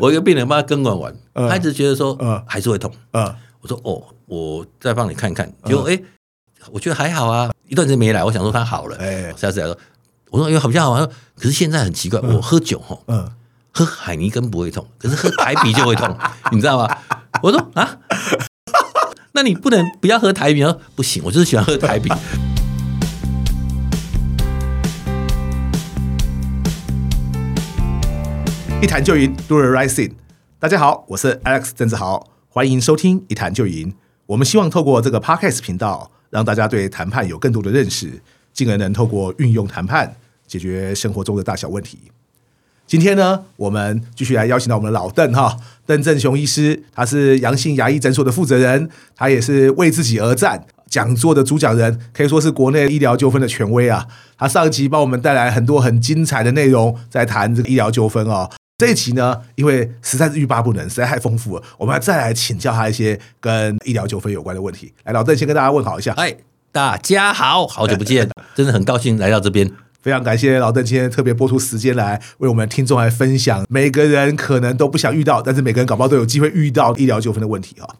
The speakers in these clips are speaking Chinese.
我一个病人帮他根管完，他一直觉得说，还是会痛。我说哦，我再帮你看看。结果哎，我觉得还好啊。一段时间没来，我想说他好了。哎，下次来说，我说哎，好像好。像可是现在很奇怪，我喝酒哈，喝海尼根不会痛，可是喝台啤就会痛，你知道吗？我说啊，那你不能不要喝台啤？不行，我就是喜欢喝台啤。一谈就赢，Do the right thing。大家好，我是 Alex 郑志豪，欢迎收听一谈就赢。我们希望透过这个 Podcast 频道，让大家对谈判有更多的认识，进而能透过运用谈判解决生活中的大小问题。今天呢，我们继续来邀请到我们的老邓哈，邓正雄医师，他是阳性牙医诊所的负责人，他也是为自己而战讲座的主讲人，可以说是国内医疗纠纷的权威啊。他上一集帮我们带来很多很精彩的内容，在谈这个医疗纠纷哦。这一期呢，因为实在是欲罢不能，实在太丰富了，我们要再来请教他一些跟医疗纠纷有关的问题。来，老邓先跟大家问好一下。哎，大家好，好久不见，真的很高兴来到这边。非常感谢老邓今天特别播出时间来为我们听众来分享，每个人可能都不想遇到，但是每个人搞不好都有机会遇到医疗纠纷的问题啊。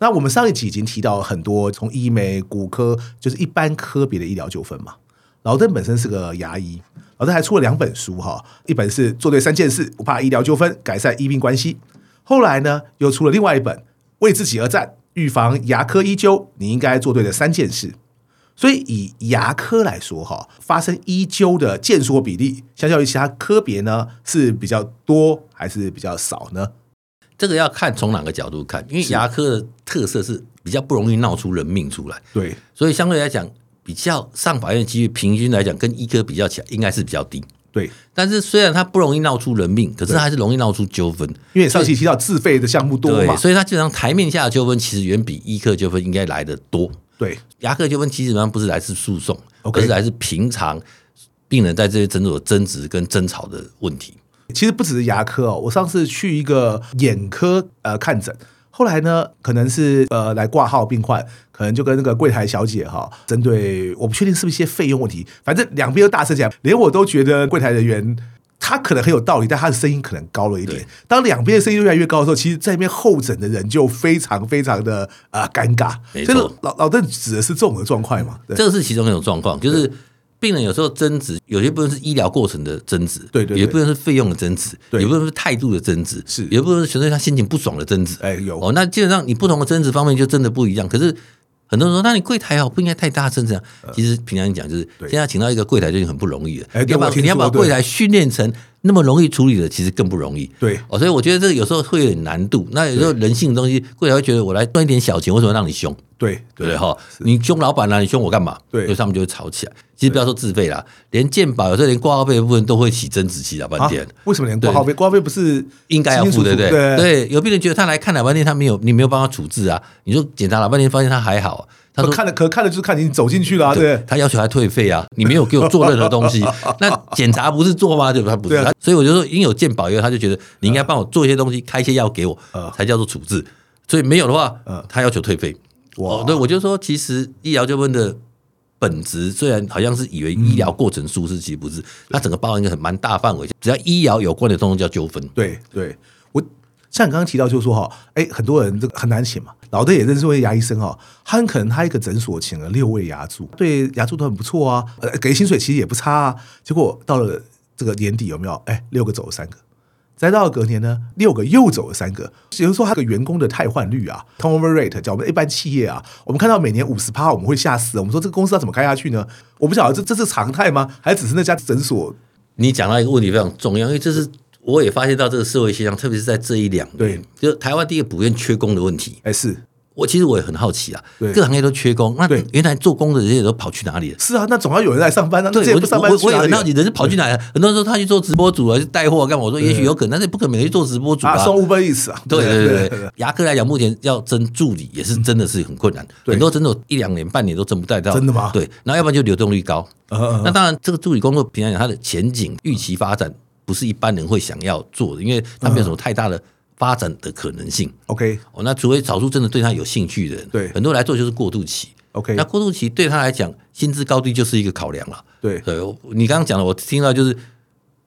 那我们上一集已经提到很多从医美、骨科，就是一般科别的医疗纠纷嘛。老邓本身是个牙医。老邓还出了两本书哈，一本是做对三件事，不怕医疗纠纷，改善医病关系。后来呢，又出了另外一本，为自己而战，预防牙科医纠，你应该做对的三件事。所以以牙科来说哈，发生医纠的件数比例，相较于其他科别呢，是比较多还是比较少呢？这个要看从哪个角度看，因为牙科的特色是比较不容易闹出人命出来，对，所以相对来讲。比较上法院的几率，平均来讲，跟医科比较起来，应该是比较低。对，但是虽然它不容易闹出人命，可是它还是容易闹出纠纷。因为上期提到自费的项目多嘛，所以它基本上台面下的纠纷其实远比医科纠纷应该来的多。对，牙科纠纷基本上不是来自诉讼，而是来自平常病人在这些诊所争执跟争吵的问题。其实不只是牙科哦，我上次去一个眼科呃看诊。后来呢，可能是呃来挂号病患，可能就跟那个柜台小姐哈，针对我不确定是不是一些费用问题，反正两边都大声起来，连我都觉得柜台人员他可能很有道理，但他的声音可能高了一点。当两边的声音越来越高的时候，其实在那边候诊的人就非常非常的啊、呃、尴尬。没错，老老邓指的是这种的状况嘛？这个是其中一种状况，就是。病人有时候争执，有些部分是医疗过程的争执，对，对对，有一部分是费用的争执，对，有一部分是态度的争执，是，有一部分是纯粹他心情不爽的争执，哎，有。哦，那基本上你不同的争执方面就真的不一样。可是很多人说，那你柜台哦不应该太大声这样。其实平常讲就是，现在请到一个柜台就已经很不容易了，你要把你要把柜台训练成那么容易处理的，其实更不容易。对，哦，所以我觉得这个有时候会有点难度。那有时候人性的东西，柜台会觉得我来赚一点小钱，为什么让你凶？对对不对哈，你凶老板了，你凶我干嘛？对，所以他们就会吵起来。其实不要说自费啦，连健保有时候连挂号费的部分都会起争执，起老半天。为什么连挂号费？挂号费不是应该要付对不对？对，有病人觉得他来看老半天，他没有你没有帮他处置啊。你说检查老半天，发现他还好，他说看了可看了就是看你走进去了，对。他要求还退费啊，你没有给我做任何东西，那检查不是做吗？对吧？他不是，所以我就说，因有鉴宝以后，他就觉得你应该帮我做一些东西，开一些药给我，才叫做处置。所以没有的话，他要求退费。哦，对，我就说，其实医疗纠纷的本质，虽然好像是以为医疗过程舒适，其实不是，它整个包含一个很蛮大范围，只要医疗有关的，通通叫纠纷。对，对我像你刚刚提到，就是说哈，哎，很多人这个很难请嘛，老的也认识位牙医生哦，他很可能他一个诊所请了六位牙助，对牙助都很不错啊，呃，给薪水其实也不差啊，结果到了这个年底有没有？哎，六个走了三个。再到隔年呢，六个又走了三个，也就是说，他个员工的汰换率啊，turnover rate，叫我们一般企业啊，我们看到每年五十趴，我们会吓死。我们说这个公司要怎么开下去呢？我不晓得这这是常态吗？还只是那家诊所？你讲到一个问题非常重要，因为这是我也发现到这个社会现象，特别是在这一两年，对，就台湾第一个普遍缺工的问题，哎是。我其实我也很好奇啊，各行业都缺工，那原来做工的人也都跑去哪里了？是啊，那总要有人来上班啊。对，我我我也很好奇，人是跑去哪里？很多人说他去做直播主啊，去带货干嘛？我说也许有可能，但是不可能每天去做直播主啊。收 Uber 啊。对对对，牙科来讲，目前要争助理也是真的是很困难，很多真的一两年、半年都争不带到。真的吗？对，然后要不然就流动率高。那当然，这个助理工作平常讲，它的前景、预期发展不是一般人会想要做的，因为它没有什么太大的。发展的可能性，OK，哦，那除非少数真的对他有兴趣的人，对，很多人来做就是过渡期，OK，那过渡期对他来讲，薪资高低就是一个考量了，对，对，你刚刚讲的，我听到就是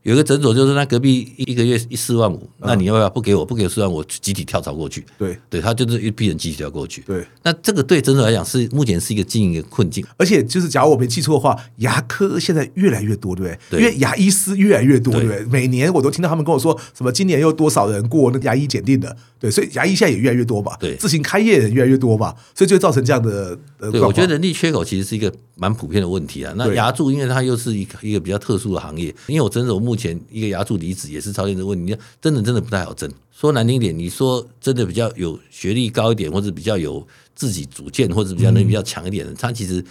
有一个诊所就是那隔壁一个月一四万五，那你要不要不给我，不给我四万，我集体跳槽过去。对，对他就是一批人集体跳过去。对，那这个对诊所来讲是目前是一个经营的困境。而且就是假如我没记错的话，牙科现在越来越多，对不对？对，因为牙医师越来越多，对不对？每年我都听到他们跟我说什么，今年又多少人过那个牙医检定的，对，所以牙医现在也越来越多吧？对，自行开业的人越来越多吧？所以就造成这样的。对，我觉得人力缺口其实是一个蛮普遍的问题啊。那牙柱因为它又是一个一个比较特殊的行业，因为我诊所目前一个牙柱。离子也是超现实问题，你真的真的不太好争。说难听点，你说真的比较有学历高一点，或者比较有自己主见，或者比较能力比较强一点的，嗯、他其实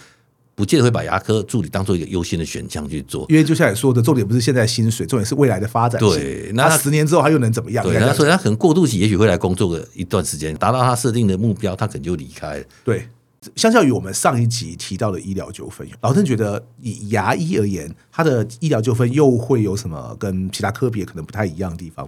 不见得会把牙科助理当做一个优先的选项去做。因为就像你说的，重点不是现在薪水，重点是未来的发展。对，那他十年之后他又能怎么样？对，那所以他可能过渡期也许会来工作个一段时间，达到他设定的目标，他可能就离开了。对。相较于我们上一集提到的医疗纠纷，老郑觉得以牙医而言，他的医疗纠纷又会有什么跟其他科别可能不太一样的地方？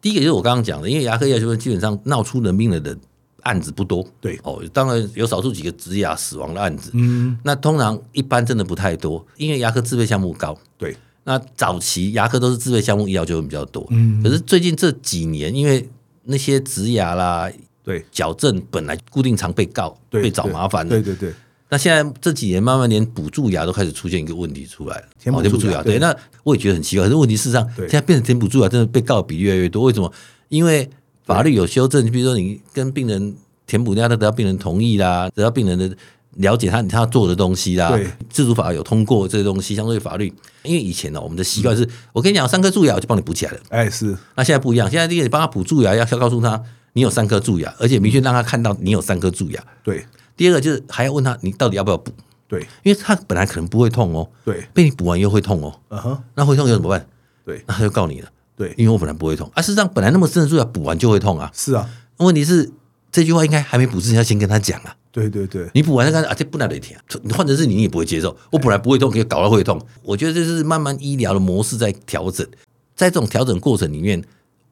第一个就是我刚刚讲的，因为牙科医疗纠纷基本上闹出人命的人案子不多，对。哦，当然有少数几个植牙死亡的案子，嗯，那通常一般真的不太多，因为牙科自费项目高，对，那早期牙科都是自费项目医疗纠纷比较多，嗯，可是最近这几年，因为那些植牙啦。对，矫正本来固定常被告，被找麻烦的。对对对。那现在这几年慢慢连补蛀牙都开始出现一个问题出来了。填补蛀牙，对。那我也觉得很奇怪，可是问题事实上，现在变成填补蛀牙真的被告的比例越来越多。为什么？因为法律有修正，比如说你跟病人填补牙，他得到病人同意啦，得到病人的了解他他要做的东西啦。对。自主法有通过这些东西，相对法律，因为以前呢，我们的习惯是我跟你讲三颗蛀牙，我就帮你补起来了。哎，是。那现在不一样，现在第一个你帮他补蛀牙，要要告诉他。你有三颗蛀牙，而且明确让他看到你有三颗蛀牙。对，第二个就是还要问他，你到底要不要补？对，因为他本来可能不会痛哦。对，被你补完又会痛哦。嗯哼，那会痛又怎么办？对，那他就告你了。对，因为我本来不会痛啊，事实上本来那么深的蛀牙补完就会痛啊。是啊，问题是这句话应该还没补之前要先跟他讲啊。对对对，你补完再看啊，这不能得听。你换成是你，你也不会接受。我本来不会痛，可以搞到会痛。我觉得这是慢慢医疗的模式在调整，在这种调整过程里面。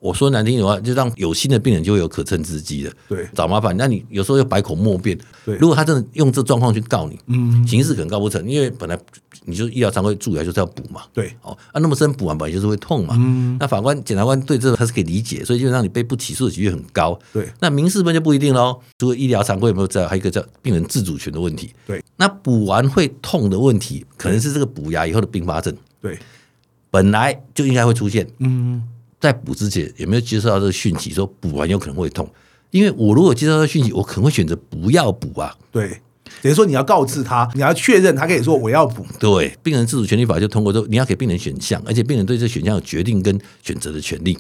我说难听的话，就让有心的病人就会有可乘之机了。对，找麻烦，那你有时候又百口莫辩。对，如果他真的用这状况去告你，嗯，刑事可能告不成，因为本来你就医疗常规蛀牙就是要补嘛。对，哦，啊，那么深补完本来就是会痛嘛。嗯，那法官、检察官对这个他是可以理解，所以基本上你被不起诉的几率很高。对，那民事部就不一定喽。除了医疗常规有没有在，还有一个叫病人自主权的问题。对，那补完会痛的问题，可能是这个补牙以后的并发症。对，本来就应该会出现。嗯。在补之前有没有接受到这个讯息？说补完有可能会痛，因为我如果接受到讯息，我可能会选择不要补啊。对，等于说你要告知他，你要确认他可以说我要补。对，病人自主权利法就通过之后，你要给病人选项，而且病人对这选项有决定跟选择的权利。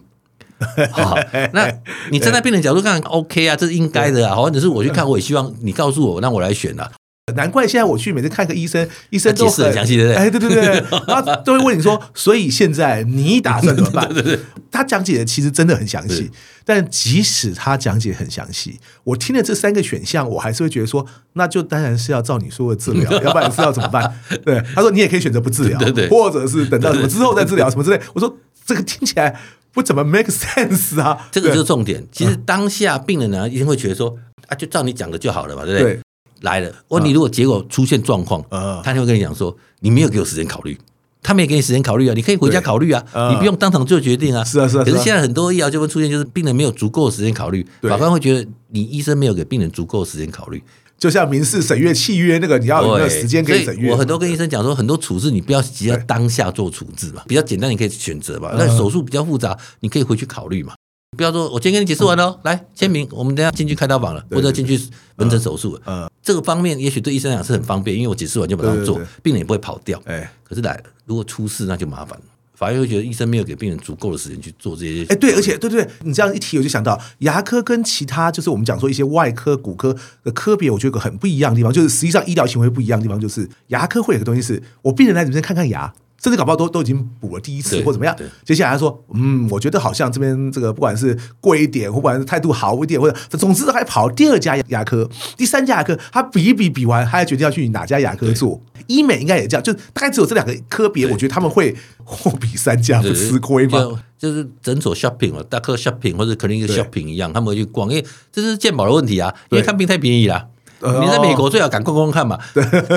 好，那你站在 病人角度看，OK 啊，这是应该的啊。或者是我去看，我也希望你告诉我，让我来选啊。难怪现在我去每次看个医生，医生都很详细，对不对？哎，对对对，然后都会问你说，所以现在你打算怎么办？对对对，他讲解的其实真的很详细，但即使他讲解很详细，我听了这三个选项，我还是会觉得说，那就当然是要照你说的治疗，要不然是要怎么办？对，他说你也可以选择不治疗，对对，或者是等到什么之后再治疗什么之类。我说这个听起来不怎么 make sense 啊，这个就是重点。其实当下病人呢一定会觉得说，啊，就照你讲的就好了嘛，对不对？来了，问你如果结果出现状况，嗯、他就会跟你讲说，你没有给我时间考虑，他没有给你时间考虑啊，你可以回家考虑啊，嗯、你不用当场做决定啊。是啊是啊。可是现在很多医疗纠纷出现，就是病人没有足够的时间考虑，法官会觉得你医生没有给病人足够的时间考虑。就像民事审阅契约那个，你要有没有时间可以审阅？我很多跟医生讲说，很多处置你不要急着当下做处置嘛，比较简单你可以选择嘛。那手术比较复杂，你可以回去考虑嘛。不要说，我今天跟你解释完了，来签名，我们等下进去开刀房了，或者进去门诊手术这个方面也许对医生来讲是很方便，因为我解释完就马上做，病人也不会跑掉。哎，可是来，如果出事那就麻烦了，法院会觉得医生没有给病人足够的时间去做这些。哎，对，而且对对对，你这样一提，我就想到牙科跟其他就是我们讲说一些外科、骨科的科别，我觉得有个很不一样的地方，就是实际上医疗行为不一样的地方，就是牙科会有个东西是，我病人来你这边看看牙。甚至搞不好都都已经补了第一次或怎么样，接下来他说，嗯，我觉得好像这边这个不管是贵一点，或不管是态度好一点，或者总之还跑第二家牙科、第三家牙科，他比一比比完，他还决定要去哪家牙科做。医美应该也这样，就大概只有这两个科别，我觉得他们会 货比三家，不吃亏吗？就是诊所 shopping 了，大客 shopping 或者可能一个 shopping 一样，他们会去逛，因为这是健保的问题啊，因为看病太便宜了。你在美国最好赶快看嘛。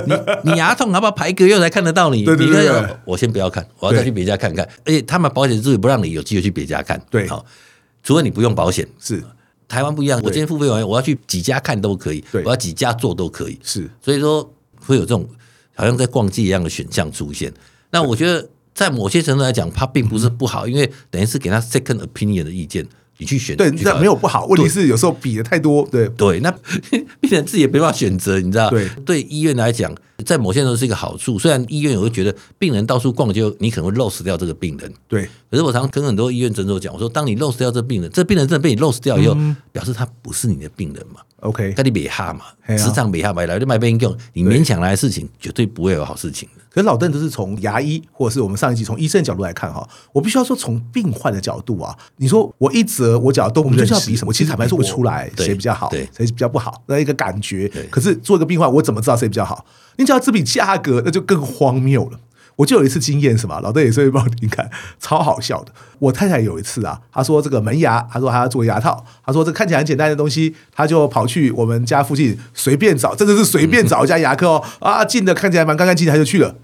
你你牙痛，好不好排一个月才看得到你？对对对，我先不要看，我要再去别家看看。而且他们保险之后也不让你有机会去别家看。对，好，除非你不用保险。是，台湾不一样，我今天付费完，我要去几家看都可以，我要几家做都可以。是，所以说会有这种好像在逛街一样的选项出现。那我觉得在某些程度来讲，它并不是不好，因为等于是给他 second opinion 的意见。你去选，对，那没有不好。问题是有时候比的太多，对对，那病人自己也没办法选择，你知道？对，对医院来讲，在某些时候是一个好处。虽然医院也会觉得病人到处逛就，你可能会 lose 掉这个病人。对，可是我常常跟很多医院诊所讲，我说，当你 lose 掉这个病人，这病人真的被你 lose 掉以后，表示他不是你的病人嘛？OK，那你别哈嘛，时常别哈买来就卖病用，你勉强来的事情绝对不会有好事情。可是老邓都是从牙医，或者是我们上一集从医生的角度来看哈，我必须要说从病患的角度啊，你说我一则我讲都我们就是要比什么？其实坦白说不出来谁比较好，谁比较不好，那一个感觉。可是做一个病患，我怎么知道谁比较好？你只要这笔价格，那就更荒谬了。我就有一次经验，什么老邓也是会帮你看，超好笑的。我太太有一次啊，她说这个门牙，她说她要做牙套，她说这看起来很简单的东西，她就跑去我们家附近随便找，真的是随便找一家牙科哦，啊，近的看起来蛮干干净净，她就去了。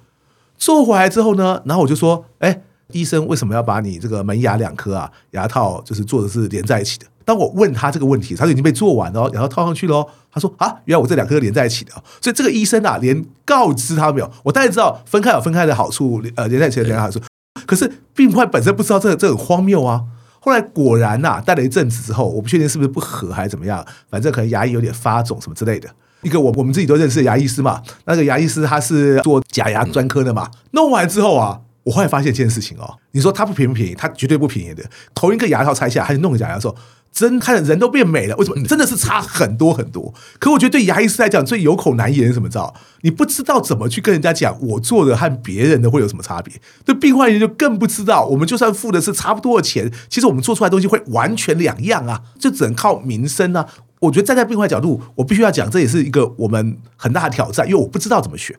做回来之后呢，然后我就说，哎，医生为什么要把你这个门牙两颗啊牙套就是做的是连在一起的？当我问他这个问题，他就已经被做完了，然后套上去了。他说啊，原来我这两颗连在一起的，所以这个医生啊，连告知他没有。我大概知道分开有分开的好处，呃，连在一起的连好处。可是病患本身不知道这，这很荒谬啊。后来果然呐、啊，戴了一阵子之后，我不确定是不是不合还是怎么样，反正可能牙龈有点发肿什么之类的。一个我我们自己都认识的牙医师嘛，那个牙医师他是做假牙专科的嘛，弄完之后啊。我后来发现一件事情哦，你说他不便不便宜？他绝对不便宜的。同一个牙套拆下来，还是弄个假牙的时候，真看的人都变美了。为什么？真的是差很多很多。可我觉得对牙医师来讲，最有口难言是什么？知道？你不知道怎么去跟人家讲，我做的和别人的会有什么差别？对病患人就更不知道。我们就算付的是差不多的钱，其实我们做出来的东西会完全两样啊！就只能靠名声啊。我觉得站在病患角度，我必须要讲，这也是一个我们很大的挑战，因为我不知道怎么选。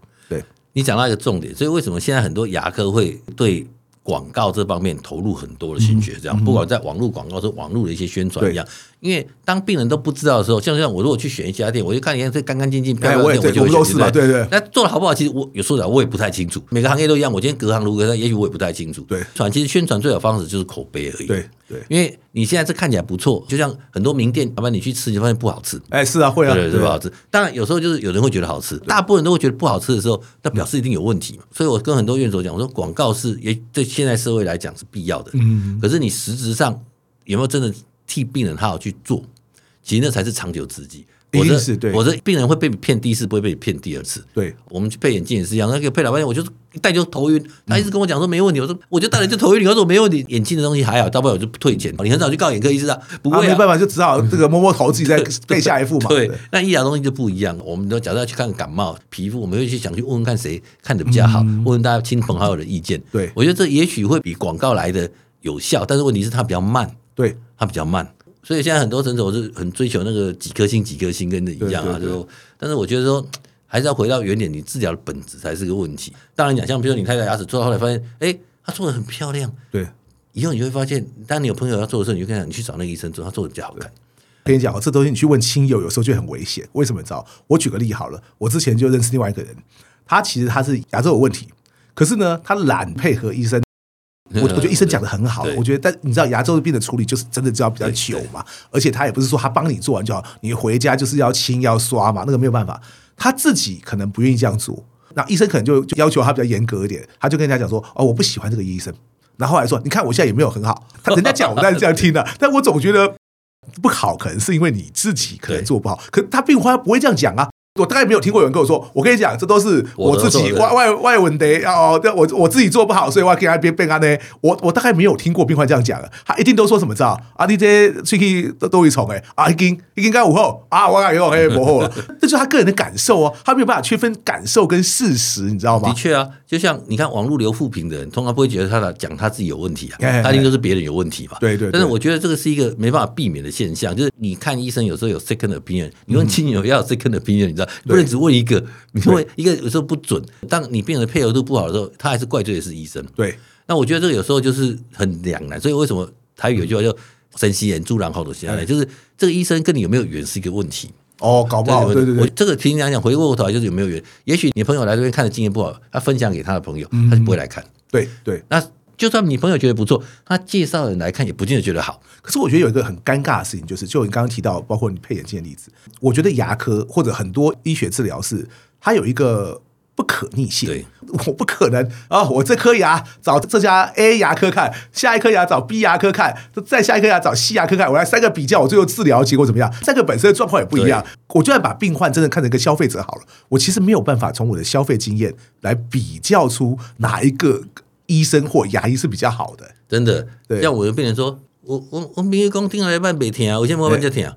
对。你讲到一个重点，所以为什么现在很多牙科会对广告这方面投入很多的心血？这样，不管在网络广告，是网络的一些宣传一样。因为当病人都不知道的时候，像像我如果去选一家店，我就看人家这干干净净、漂亮的店，我就会选。对对对。那做的好不好？其实我有说的，我也不太清楚。每个行业都一样，我今天隔行如隔山，也许我也不太清楚。对。传其实宣传最好方式就是口碑而已。对对。因为你现在这看起来不错，就像很多名店，老板你去吃，你发现不好吃。哎，是啊，会啊，对，是不好吃。当然有时候就是有人会觉得好吃，大部分人都会觉得不好吃的时候，那表示一定有问题嘛。所以我跟很多院所讲，我说广告是也对现在社会来讲是必要的。嗯。可是你实质上有没有真的替病人好好去做？其实那才是长久之计。我是对，我的病人会被骗第一次，不会被骗第二次。对，我们去配眼镜也是一样。那个配老半天，我就是一戴就头晕。他一直跟我讲说没问题，我说我就戴了就头晕。你告诉我没问题，眼镜的东西还好，大不了我就退钱。你很少去告眼科医生啊，不会，没办法，就只好这个摸摸头，自己再 配下一副嘛。对，那医疗东西就不一样。我们都假设要去看感冒、皮肤，我们会去想去问问看谁看的比较好，问问大家亲朋好友的意见。对，我觉得这也许会比广告来的有效，但是问题是它比较慢。对，它比较慢。所以现在很多诊所是很追求那个几颗星几颗星跟的一样啊，就说，但是我觉得说还是要回到原点，你治疗的本质才是个问题。当然讲，像比如说你太太牙齿做到后来发现，哎，她做的很漂亮，对，以后你就会发现，当你有朋友要做的时候，你就跟他讲，你去找那个医生做，他做的比较好看。跟你讲，这东西你去问亲友，有时候就很危险。为什么？你知道？我举个例好了，我之前就认识另外一个人，他其实他是牙周有问题，可是呢，他懒配合医生。我我觉得医生讲的很好，我觉得，但你知道牙周病的处理就是真的就要比较久嘛，而且他也不是说他帮你做完就好，你回家就是要清要刷嘛，那个没有办法，他自己可能不愿意这样做，那医生可能就就要求他比较严格一点，他就跟人家讲说，哦，我不喜欢这个医生，然后后来说，你看我现在也没有很好，他人家讲我当然这样听的，但我总觉得不好，可能是因为你自己可能做不好，可他病患不会这样讲啊。我大概没有听过有人跟我说，我跟你讲，这都是我自己外外外文的哦，我我自己做不好，所以我给他变变啊呢。我我大概没有听过病患这样讲的，他一定都说什么知道？啊，你这出去都都会虫哎，啊，已经已经该午后啊，我感觉我可以不后了，这就是他个人的感受哦，他没有办法区分感受跟事实，你知道吗？的确啊，就像你看网络留负评的人，通常不会觉得他的讲他自己有问题啊，他一定都是别人有问题嘛。对对。但是我觉得这个是一个没办法避免的现象，就是你看医生有时候有 second opinion，你问亲友要有 second opinion，你知道，不能只问一。个，你会一个有时候不准，当你病人的配合度不好的时候，他还是怪罪的是医生。对，那我觉得这个有时候就是很两难。所以为什么台语有句话叫“神仙缘，猪狼好多仙”，就是这个医生跟你有没有缘是一个问题。哦，搞不好，对对对，对，我这个听你讲讲，回过头来就是有没有缘？也许你朋友来这边看的经验不好，他分享给他的朋友，他就不会来看。嗯、对对，那就算你朋友觉得不错，他介绍人来看也不见得觉得好。可是我觉得有一个很尴尬的事情，就是就你刚刚提到，包括你配眼镜的例子，我觉得牙科或者很多医学治疗是它有一个。不可逆性，对，我不可能啊！我这颗牙找这家 A 牙科看，下一颗牙找 B 牙科看，再下一颗牙找 C 牙科看，我来三个比较，我最后治疗结果怎么样？三个本身的状况也不一样。我就算把病患真的看成一个消费者好了，我其实没有办法从我的消费经验来比较出哪一个医生或牙医是比较好的。真的，对，像我的病人说。我我我朋友讲听了一半没听啊，我现在慢慢在听啊。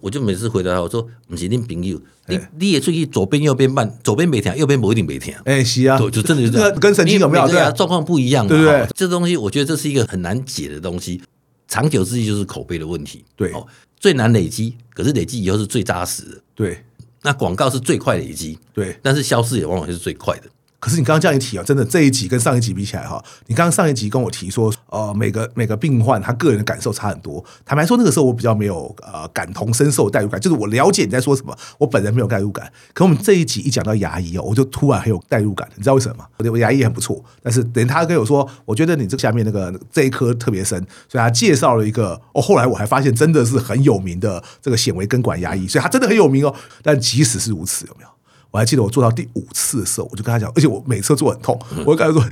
我就每次回答他，我说不是你朋友，你你也注意左边右边慢，左边没听，右边不一定没听。哎，是啊，就真的是这样，跟神经有没有？对啊，状况不一样嘛。对不对？这东西我觉得这是一个很难解的东西，长久之计就是口碑的问题。对，最难累积，可是累积以后是最扎实的。对，那广告是最快累积。对，但是消失也往往是最快的。可是你刚刚这样一提啊，真的这一集跟上一集比起来哈，你刚刚上一集跟我提说，呃，每个每个病患他个人的感受差很多。坦白说，那个时候我比较没有呃感同身受代入感，就是我了解你在说什么，我本人没有代入感。可我们这一集一讲到牙医哦，我就突然很有代入感，你知道为什么吗？我我牙医很不错，但是等他跟我说，我觉得你这下面那个这一颗特别深，所以他介绍了一个哦，后来我还发现真的是很有名的这个显微根管牙医，所以他真的很有名哦。但即使是如此，有没有？我还记得我做到第五次的时候，我就跟他讲，而且我每次都做很痛，我就跟他说：“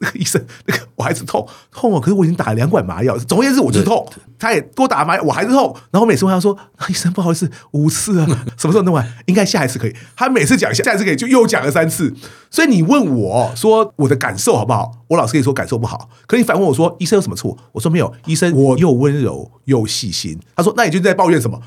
那个医生，那个我还是痛痛哦。”可是我已经打了两管麻药，总而言之我就痛。他也给我打麻药，我还是痛。然后每次问他说：“医生不好意思，五次啊，什么时候弄完？应该下一次可以。”他每次讲下，下一次可以，就又讲了三次。所以你问我说我的感受好不好？我老实跟你说感受不好。可你反问我说医生有什么错？我说没有，医生我又温柔又细心。他说：“那你就在抱怨什么？”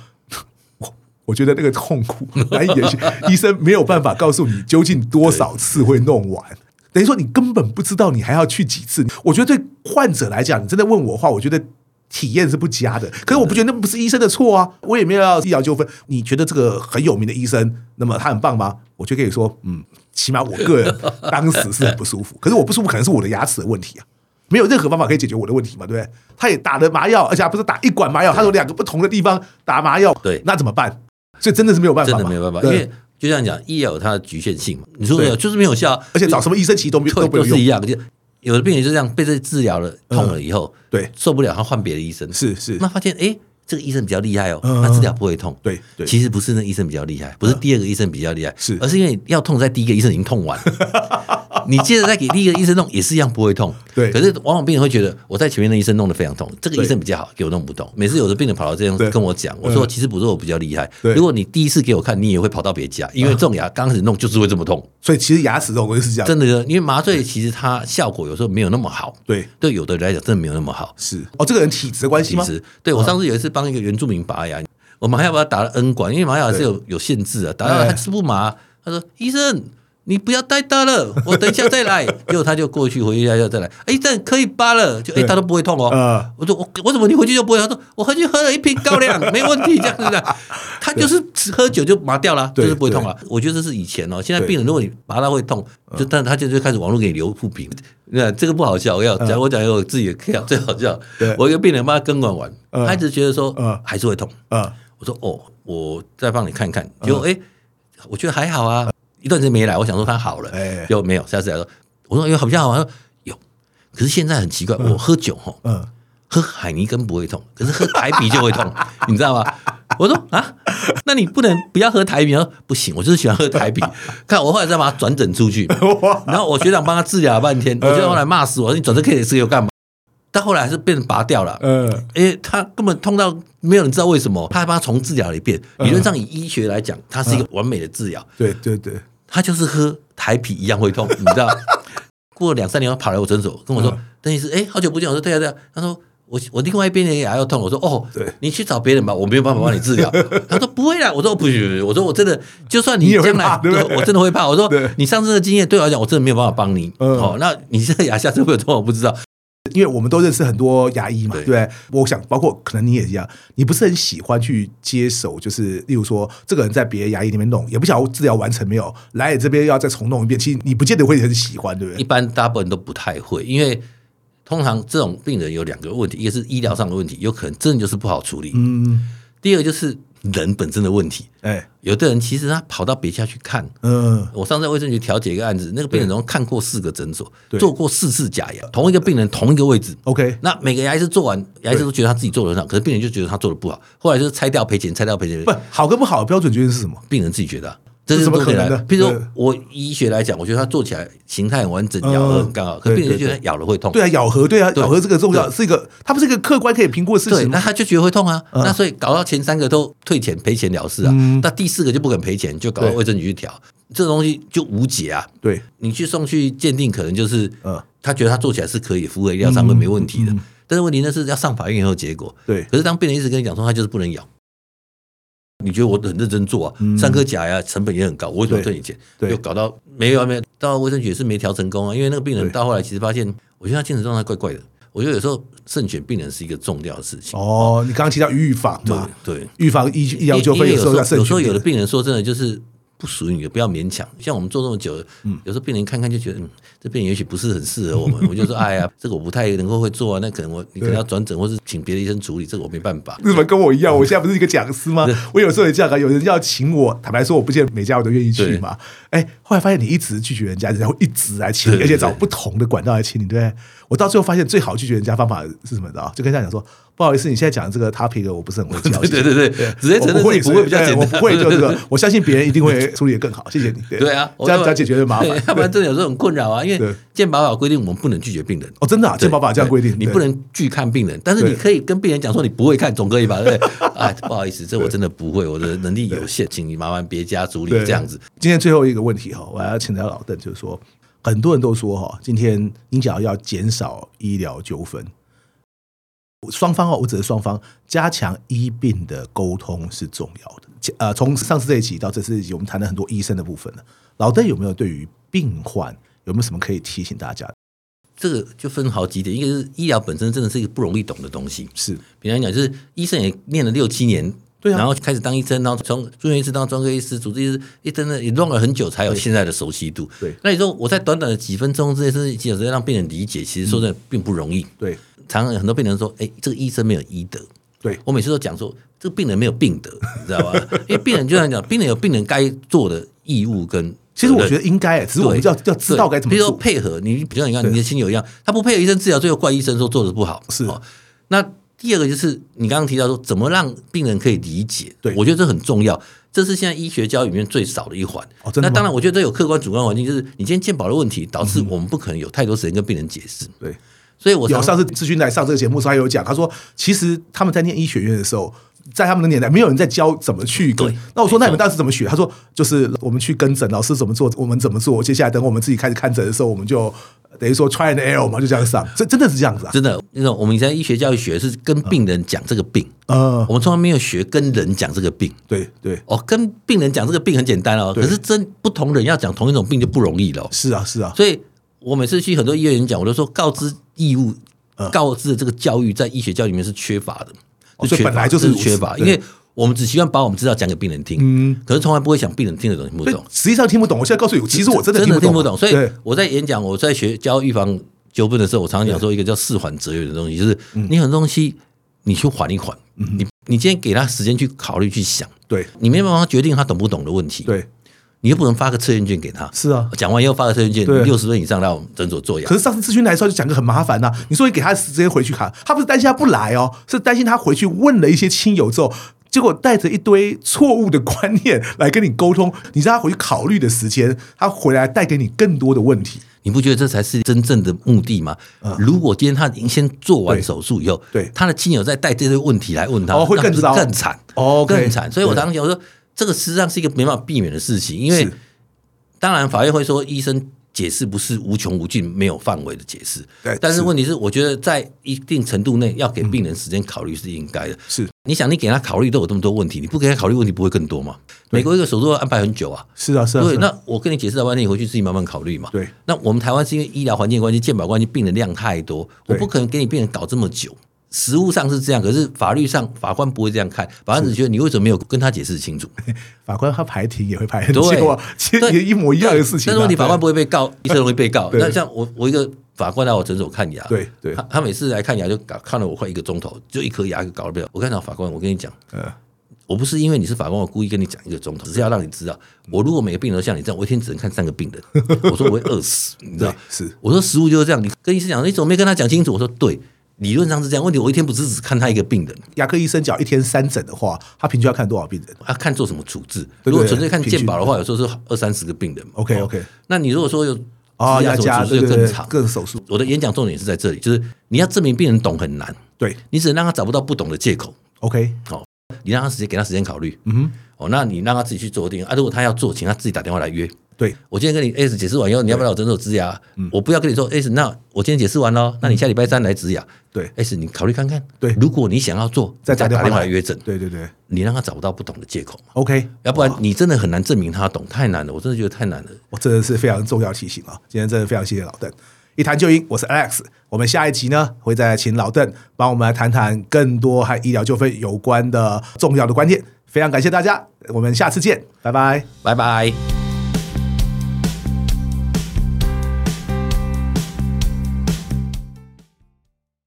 我觉得那个痛苦 难以言喻，医生没有办法告诉你究竟多少次会弄完，等于说你根本不知道你还要去几次。我觉得对患者来讲，你真的问我的话，我觉得体验是不佳的。可是我不觉得那不是医生的错啊，我也没有要医疗纠纷。你觉得这个很有名的医生，那么他很棒吗？我就可以说，嗯，起码我个人当时是很不舒服。可是我不舒服可能是我的牙齿的问题啊，没有任何方法可以解决我的问题嘛，对不对？他也打了麻药，而且还不是打一管麻药，他有两个不同的地方打麻药，对，那怎么办？所以真的是没有办法，真的没有办法，因为就这样讲，医疗有它的局限性嘛。你说没有，就是没有效，而且找什么医生其实都没有，都是一样。就有的病人就这样被这治疗了，痛了以后，对，受不了，他换别的医生。是是，那发现哎，这个医生比较厉害哦，他治疗不会痛。对对，其实不是那医生比较厉害，不是第二个医生比较厉害，是，而是因为要痛，在第一个医生已经痛完了。你接着再给另一个医生弄，也是一样不会痛。对，可是往往病人会觉得，我在前面的医生弄得非常痛，这个医生比较好，给我弄不痛。每次有的病人跑到这样跟我讲，我说其实不是我比较厉害。如果你第一次给我看，你也会跑到别家，因为这种牙刚开始弄就是会这么痛。所以其实牙齿这种东西是这样，真的，因为麻醉其实它效果有时候没有那么好。对，对，有的人来讲真的没有那么好。是哦，这个人体质的关系吗？体质。对，我上次有一次帮一个原住民拔牙，我们还要把他打了 N 管，因为麻药是有有限制啊，打到他吃不麻，他说医生。你不要带他了，我等一下再来。结果他就过去回去，要再来。哎，这可以拔了，就哎，他都不会痛哦。我说我我怎么你回去就不会？他说我回去喝了一瓶高粱，没问题，这样子的。他就是喝酒就麻掉了，就是不会痛了。我觉得这是以前哦，现在病人如果你拔他会痛，就但他就就开始网络给你留负评。那这个不好笑，我要讲我讲一个我自己最好笑。我一个病人帮他根管完，他一直觉得说还是会痛。我说哦，我再帮你看看。结果哎，我觉得还好啊。一段时间没来，我想说他好了，又没有。下次来说，我说有好像好像有，可是现在很奇怪，我喝酒哈，喝海尼根不会痛，可是喝台啤就会痛，你知道吗？我说啊，那你不能不要喝台啤，说不行，我就是喜欢喝台啤。看我后来再把他转诊出去，然后我学长帮他治疗了半天，我学长后来骂死我，你转这 K 是又干嘛？但后来还是被人拔掉了，嗯，因为他根本痛到没有人知道为什么，他还帮他重治疗了一遍。理论上以医学来讲，它是一个完美的治疗，对对对。他就是喝台啤一样会痛，你知道？过了两三年，他跑来我诊所跟我说：“邓医师，哎，好久不见。”我说：“对啊，对啊。”他说：“我我另外一边的牙要痛。”我说：“哦，对，你去找别人吧，我没有办法帮你治疗。” 他说：“不会啦。”我说：“不行，我说我真的，就算你将来，我真的会怕。我说你上次的经验对我来讲，我真的没有办法帮你。哦，那你这个牙下次会有痛，我不知道。”因为我们都认识很多牙医嘛，对，对，我想包括可能你也一样，你不是很喜欢去接手，就是例如说，这个人在别的牙医那边弄，也不晓得治疗完成没有，来你这边要再重弄一遍，其实你不见得会很喜欢，对不对？一般大部分人都不太会，因为通常这种病人有两个问题，一个是医疗上的问题，有可能真的就是不好处理。嗯，第二个就是人本身的问题。哎，有的人其实他跑到别家去看。嗯，我上次在卫生局调解一个案子，那个病人总共看过四个诊所，做过四次假牙，同一个病人同一个位置。OK，那每个牙医师做完，牙医师都觉得他自己做得很好，可是病人就觉得他做的不好。后来就是拆掉赔钱，拆掉赔钱。不好跟不好的标准究竟是什么？病人自己觉得。这是怎么可能的？比如说，我医学来讲，我觉得它做起来形态很完整，咬合很刚好。可病人觉得咬了会痛。对啊，咬合对啊，咬合这个重要，是一个，它不是一个客观可以评估的事情。那他就觉得会痛啊，那所以搞到前三个都退钱赔钱了事啊，那第四个就不肯赔钱，就搞到卫生局去调，这个东西就无解啊。对，你去送去鉴定，可能就是，他觉得他做起来是可以，符合医疗上会没问题的。但是问题那是要上法院以后结果。对，可是当病人一直跟你讲说他就是不能咬。你觉得我很认真做啊？三颗假牙成本也很高，我为什么退你钱？又搞到没有没有，到卫生局也是没调成功啊。因为那个病人到后来其实发现，我觉得他精神状态怪怪的。我觉得有时候慎选病人是一个重要的事情。哦，你刚刚提到预防嘛？对，预防医医疗纠纷有时候有时候有的病人说真的就是。不属于你的，不要勉强。像我们做这么久，有时候病人看看就觉得，嗯，这病人也许不是很适合我们，我就说，哎呀，这个我不太能够会做啊，那可能我你可能要转诊，或是请别的医生处理，这个我没办法。为什么跟我一样？我现在不是一个讲师吗？我有时候也这样啊，有人要请我，坦白说，我不见得每家我都愿意去嘛。哎，后来发现你一直拒绝人家，人家会一直来请你，而且找不同的管道来请你，对不对？我到最后发现，最好拒绝人家方法是什么的啊？就跟人家讲说。不好意思，你现在讲的这个 topic 我不是很会教。对对对，直接承认自己不会比较简单。我不会就这个，我相信别人一定会处理的更好。谢谢你。对啊，这样才解决的麻烦。要不然真的有时候很困扰啊，因为健保法规定我们不能拒绝病人。哦，真的啊，健保法这样规定，你不能拒看病人，但是你可以跟病人讲说你不会看，总可以吧？对不对？哎，不好意思，这我真的不会，我的能力有限，请你麻烦别家处理这样子。今天最后一个问题哈，我还要请教老邓，就是说，很多人都说哈，今天你讲要减少医疗纠纷。双方哦，我指的双方加强医病的沟通是重要的。呃，从上次这一集到这次这一集，我们谈了很多医生的部分了。老邓有没有对于病患有没有什么可以提醒大家的？这个就分好几点，一个是医疗本身真的是一个不容易懂的东西。是，比方讲，就是医生也念了六七年，对啊，然后开始当医生，然后从住院医师当专科医师、主治医师，一真的也弄了很久才有现在的熟悉度。对，那你说我在短短的几分钟之内，甚至几小时让病人理解，其实说真的并不容易。对。常常有很多病人说：“哎，这个医生没有医德。”对，我每次都讲说，这个病人没有病德，你知道吧？因为病人就像讲，病人有病人该做的义务跟，其实我觉得应该，只是我们要要知道该怎么做。比如说配合你，比如你看你的亲友一样，他不配合医生治疗，最后怪医生说做的不好。是哦。那第二个就是你刚刚提到说，怎么让病人可以理解？对，我觉得这很重要。这是现在医学教育里面最少的一环。哦，那当然，我觉得这有客观主观环境，就是你今天健保的问题，导致我们不可能有太多时间跟病人解释。对。所以，我有上次志勋来上这个节目的时候，他有讲，他说，其实他们在念医学院的时候，在他们的年代，没有人在教怎么去跟。那我说，那你们当时怎么学？他说，就是我们去跟诊，老师怎么做，我们怎么做。接下来等我们自己开始看诊的时候，我们就等于说 try and error 嘛，就这样上。这真的是这样子啊？真的，那种我们以前医学教育学是跟病人讲这个病，嗯，我们从来没有学跟人讲这个病。对对，哦，跟病人讲这个病很简单哦，可是真不同人要讲同一种病就不容易了。是啊，是啊。所以我每次去很多医院演讲，我都说告知义务。告知的这个教育在医学教育里面是缺乏的，所以本来就是缺乏，因为我们只希望把我们知道讲给病人听，嗯，可是从来不会想病人听得懂听不懂。实际上听不懂，我现在告诉你，其实我真的真的听不懂。所以我在演讲，我在学教预防纠纷的时候，我常常讲说一个叫四缓则圆的东西，就是你很多东西你去缓一缓，你你今天给他时间去考虑去想，对。你没办法决定他懂不懂的问题，对。你又不能发个测验卷给他，是啊，讲完以后发个测验卷，六十分以上来我们诊所做牙。可是上次咨询来的时候就讲个很麻烦呐、啊，你说你给他时间回去看，他不是担心他不来哦，是担心他回去问了一些亲友之后，结果带着一堆错误的观念来跟你沟通，你让他回去考虑的时间，他回来带给你更多的问题，你不觉得这才是真正的目的吗？嗯、如果今天他已经先做完手术以后，对，对他的亲友再带这些问题来问他，哦，会更糟。更惨，哦，更惨。所以我常常讲我说，这个实际上是一个没办法避免的事情，因为。当然，法院会说医生解释不是无穷无尽、没有范围的解释。对，但是问题是，我觉得在一定程度内要给病人时间考虑是应该的。是，你想，你给他考虑都有这么多问题，你不给他考虑问题不会更多吗？美国一个手术要安排很久啊。是啊，是啊。对，那我跟你解释了半天，你回去自己慢慢考虑嘛。对。那我们台湾是因为医疗环境关系、健保关系，病人量太多，我不可能给你病人搞这么久。实物上是这样，可是法律上法官不会这样看，法官只觉得你为什么没有跟他解释清楚？法官他排庭也会排很久啊，其实也一模一样的事情。但是问题法官不会被告，医生容易被告。那像我我一个法官来我诊所看牙，对对，他他每次来看牙就搞看了我快一个钟头，就一颗牙就搞了不了。我看到，法官，我跟你讲，我不是因为你是法官，我故意跟你讲一个钟头，只是要让你知道，我如果每个病人都像你这样，我一天只能看三个病人，我说我会饿死，你知道？是，我说实物就是这样，你跟医生讲，你怎么没跟他讲清楚？我说对，理论上是这样。问题我一天不是只看他一个病人，牙科医生只要一天三诊的话，他平均要看多少病人？他看做什么处置？如果纯粹看健保的话，有时候是二三十个病人。OK OK，那你如果说有啊，要加就更长，更手术。我的演讲重点是在这里，就是你要证明病人懂很难，对你只能让他找不到不懂的借口。OK，好。你让他时间，给他时间考虑。嗯哼，哦，那你让他自己去做定啊。如果他要做，请他自己打电话来约。对，我今天跟你 S 解释完以后，你要不要我诊所植牙？嗯，我不要跟你说 S，那我今天解释完了，那你下礼拜三来植牙。对，S，你考虑看看。对，如果你想要做，再打电话来约诊。对对对，你让他找不到不懂的借口。OK，要不然你真的很难证明他懂，太难了，我真的觉得太难了。我真的是非常重要提醒啊！今天真的非常谢谢老邓。一谈就赢，我是 Alex。我们下一集呢，会再请老邓帮我们来谈谈更多和医疗纠纷有关的重要的观念。非常感谢大家，我们下次见，拜拜，拜拜。